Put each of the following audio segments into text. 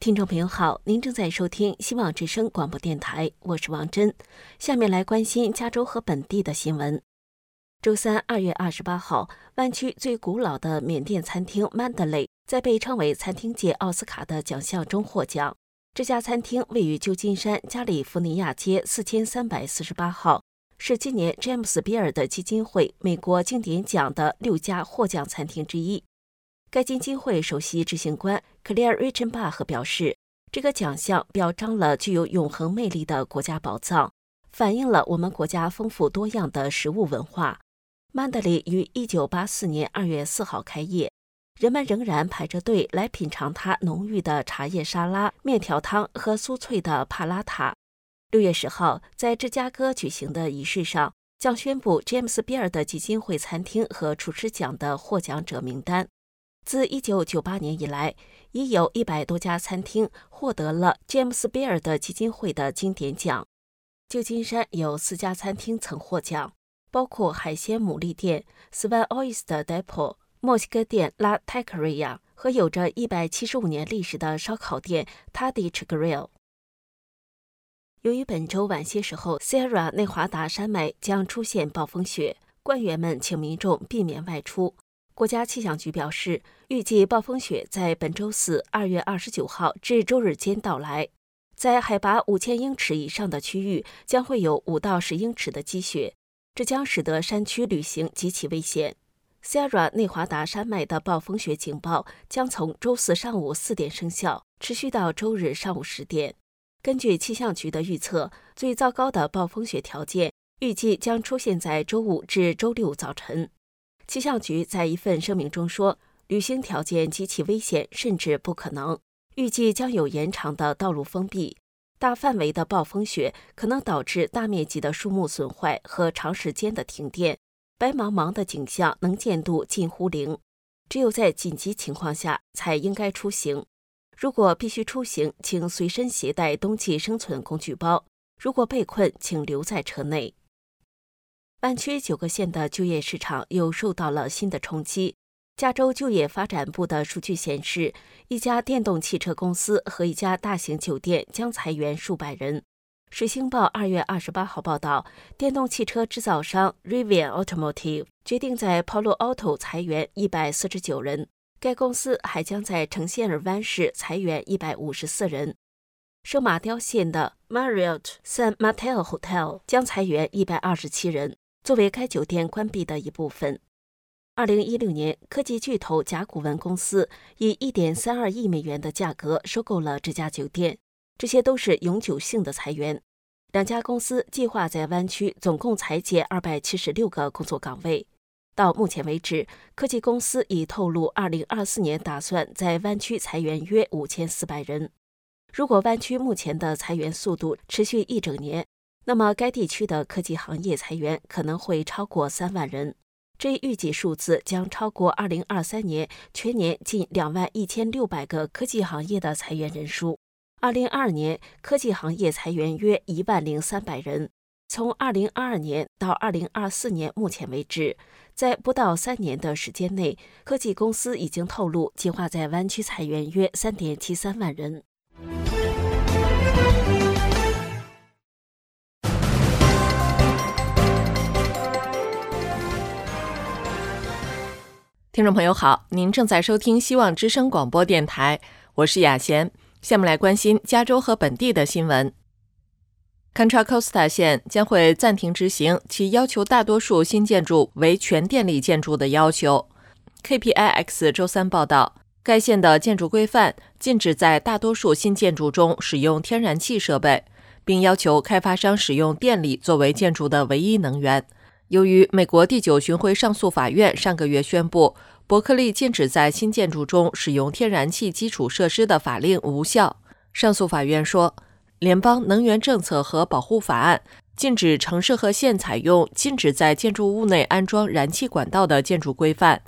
听众朋友好，您正在收听希望之声广播电台，我是王珍。下面来关心加州和本地的新闻。周三，二月二十八号，湾区最古老的缅甸餐厅 Mandalay 在被称为餐厅界奥斯卡的奖项中获奖。这家餐厅位于旧金山加利福尼亚街四千三百四十八号，是今年詹姆斯比尔的基金会美国经典奖的六家获奖餐厅之一。该基金会首席执行官 Claire Richenbach 表示，这个奖项表彰了具有永恒魅力的国家宝藏，反映了我们国家丰富多样的食物文化。曼德里于1984年2月4号开业，人们仍然排着队来品尝它浓郁的茶叶沙拉、面条汤和酥脆的帕拉塔。六月十号，在芝加哥举行的仪式上，将宣布詹姆斯·比尔的基金会餐厅和厨师奖的获奖者名单。自1998年以来，已有一百多家餐厅获得了詹姆斯·比尔的基金会的经典奖。旧金山有四家餐厅曾获奖，包括海鲜牡蛎店 Swan Oyster Depot、墨西哥店 La Taqueria 和有着一百七十五年历史的烧烤店 Tadich Grill。由于本周晚些时候 Sierra 内华达山脉将出现暴风雪，官员们请民众避免外出。国家气象局表示，预计暴风雪在本周四（二月二十九号）至周日间到来。在海拔五千英尺以上的区域，将会有五到十英尺的积雪，这将使得山区旅行极其危险。Sierra 内华达山脉的暴风雪警报将从周四上午四点生效，持续到周日上午十点。根据气象局的预测，最糟糕的暴风雪条件预计将出现在周五至周六早晨。气象局在一份声明中说，旅行条件极其危险，甚至不可能。预计将有延长的道路封闭，大范围的暴风雪可能导致大面积的树木损坏和长时间的停电。白茫茫的景象能见度近乎零，只有在紧急情况下才应该出行。如果必须出行，请随身携带冬季生存工具包。如果被困，请留在车内。湾区九个县的就业市场又受到了新的冲击。加州就业发展部的数据显示，一家电动汽车公司和一家大型酒店将裁员数百人。水星报二月二十八号报道，电动汽车制造商 Rivian Automotive 决定在 Palo Alto 裁员一百四十九人。该公司还将在城县尔湾市裁员一百五十四人。圣马刁县的 Marriott San Mateo Hotel 将裁员一百二十七人。作为该酒店关闭的一部分，二零一六年，科技巨头甲骨文公司以一点三二亿美元的价格收购了这家酒店。这些都是永久性的裁员。两家公司计划在湾区总共裁减二百七十六个工作岗位。到目前为止，科技公司已透露，二零二四年打算在湾区裁员约五千四百人。如果湾区目前的裁员速度持续一整年，那么，该地区的科技行业裁员可能会超过三万人，这一预计数字将超过2023年全年近两万一千六百个科技行业的裁员人数。2022年，科技行业裁员约一万零三百人。从2022年到2024年目前为止，在不到三年的时间内，科技公司已经透露计划在湾区裁员约三点七三万人。听众朋友好，您正在收听希望之声广播电台，我是雅贤。下面来关心加州和本地的新闻。Contra Costa 县将会暂停执行其要求大多数新建筑为全电力建筑的要求。KPIX 周三报道，该县的建筑规范禁止在大多数新建筑中使用天然气设备，并要求开发商使用电力作为建筑的唯一能源。由于美国第九巡回上诉法院上个月宣布伯克利禁止在新建筑中使用天然气基础设施的法令无效，上诉法院说，联邦能源政策和保护法案禁止城市和县采用禁止在建筑物内安装燃气管道的建筑规范。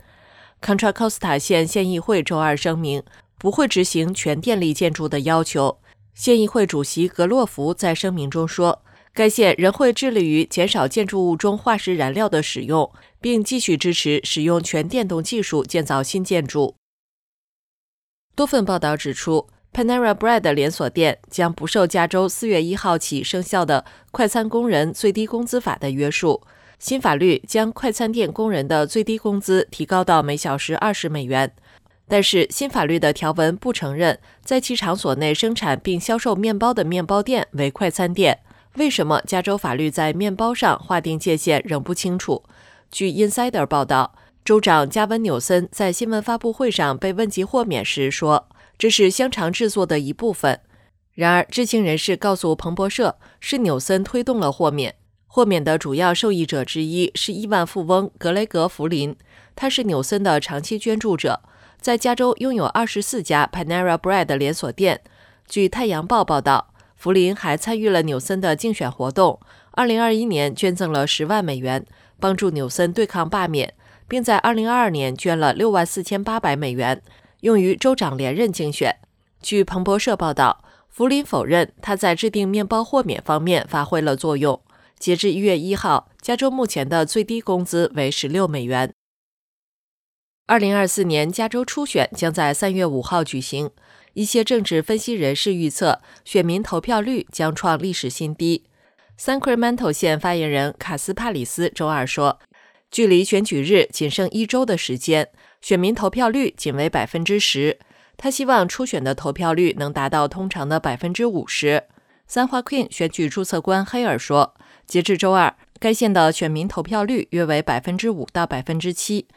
Contra Costa 县县议会周二声明，不会执行全电力建筑的要求。县议会主席格洛夫在声明中说。该县仍会致力于减少建筑物中化石燃料的使用，并继续支持使用全电动技术建造新建筑。多份报道指出，Panera Bread 连锁店将不受加州四月一号起生效的快餐工人最低工资法的约束。新法律将快餐店工人的最低工资提高到每小时二十美元，但是新法律的条文不承认在其场所内生产并销售面包的面包店为快餐店。为什么加州法律在面包上划定界限仍不清楚？据 Insider 报道，州长加文·纽森在新闻发布会上被问及豁免时说。这是香肠制作的一部分。然而，知情人士告诉彭博社，是纽森推动了豁免。豁免的主要受益者之一是亿万富翁格雷格·弗林，他是纽森的长期捐助者，在加州拥有二十四家 Panera Bread 连锁店。据《太阳报》报道，福林还参与了纽森的竞选活动。二零二一年捐赠了十万美元，帮助纽森对抗罢免，并在二零二二年捐了六万四千八百美元。用于州长连任竞选。据彭博社报道，福林否认他在制定面包豁免方面发挥了作用。截至一月一号，加州目前的最低工资为十六美元。二零二四年加州初选将在三月五号举行，一些政治分析人士预测选民投票率将创历史新低。Sacramento 县发言人卡斯帕里斯周二说：“距离选举日仅剩一周的时间。”选民投票率仅为百分之十，他希望初选的投票率能达到通常的百分之五十。三花 Queen 选举注册官黑尔说，截至周二，该县的选民投票率约为百分之五到百分之七，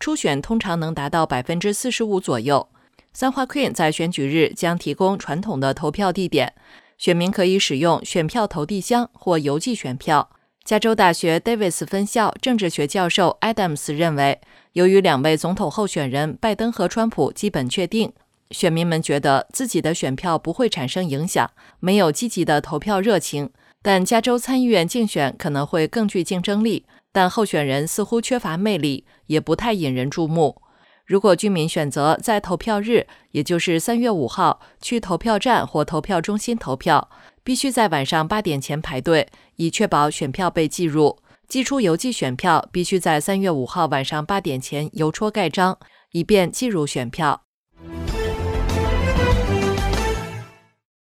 初选通常能达到百分之四十五左右。三花 Queen 在选举日将提供传统的投票地点，选民可以使用选票投递箱或邮寄选票。加州大学 Davis 分校政治学教授 Adams 认为，由于两位总统候选人拜登和川普基本确定，选民们觉得自己的选票不会产生影响，没有积极的投票热情。但加州参议院竞选可能会更具竞争力，但候选人似乎缺乏魅力，也不太引人注目。如果居民选择在投票日，也就是三月五号，去投票站或投票中心投票，必须在晚上八点前排队，以确保选票被计入。寄出邮寄选票必须在三月五号晚上八点前邮戳盖章，以便计入选票。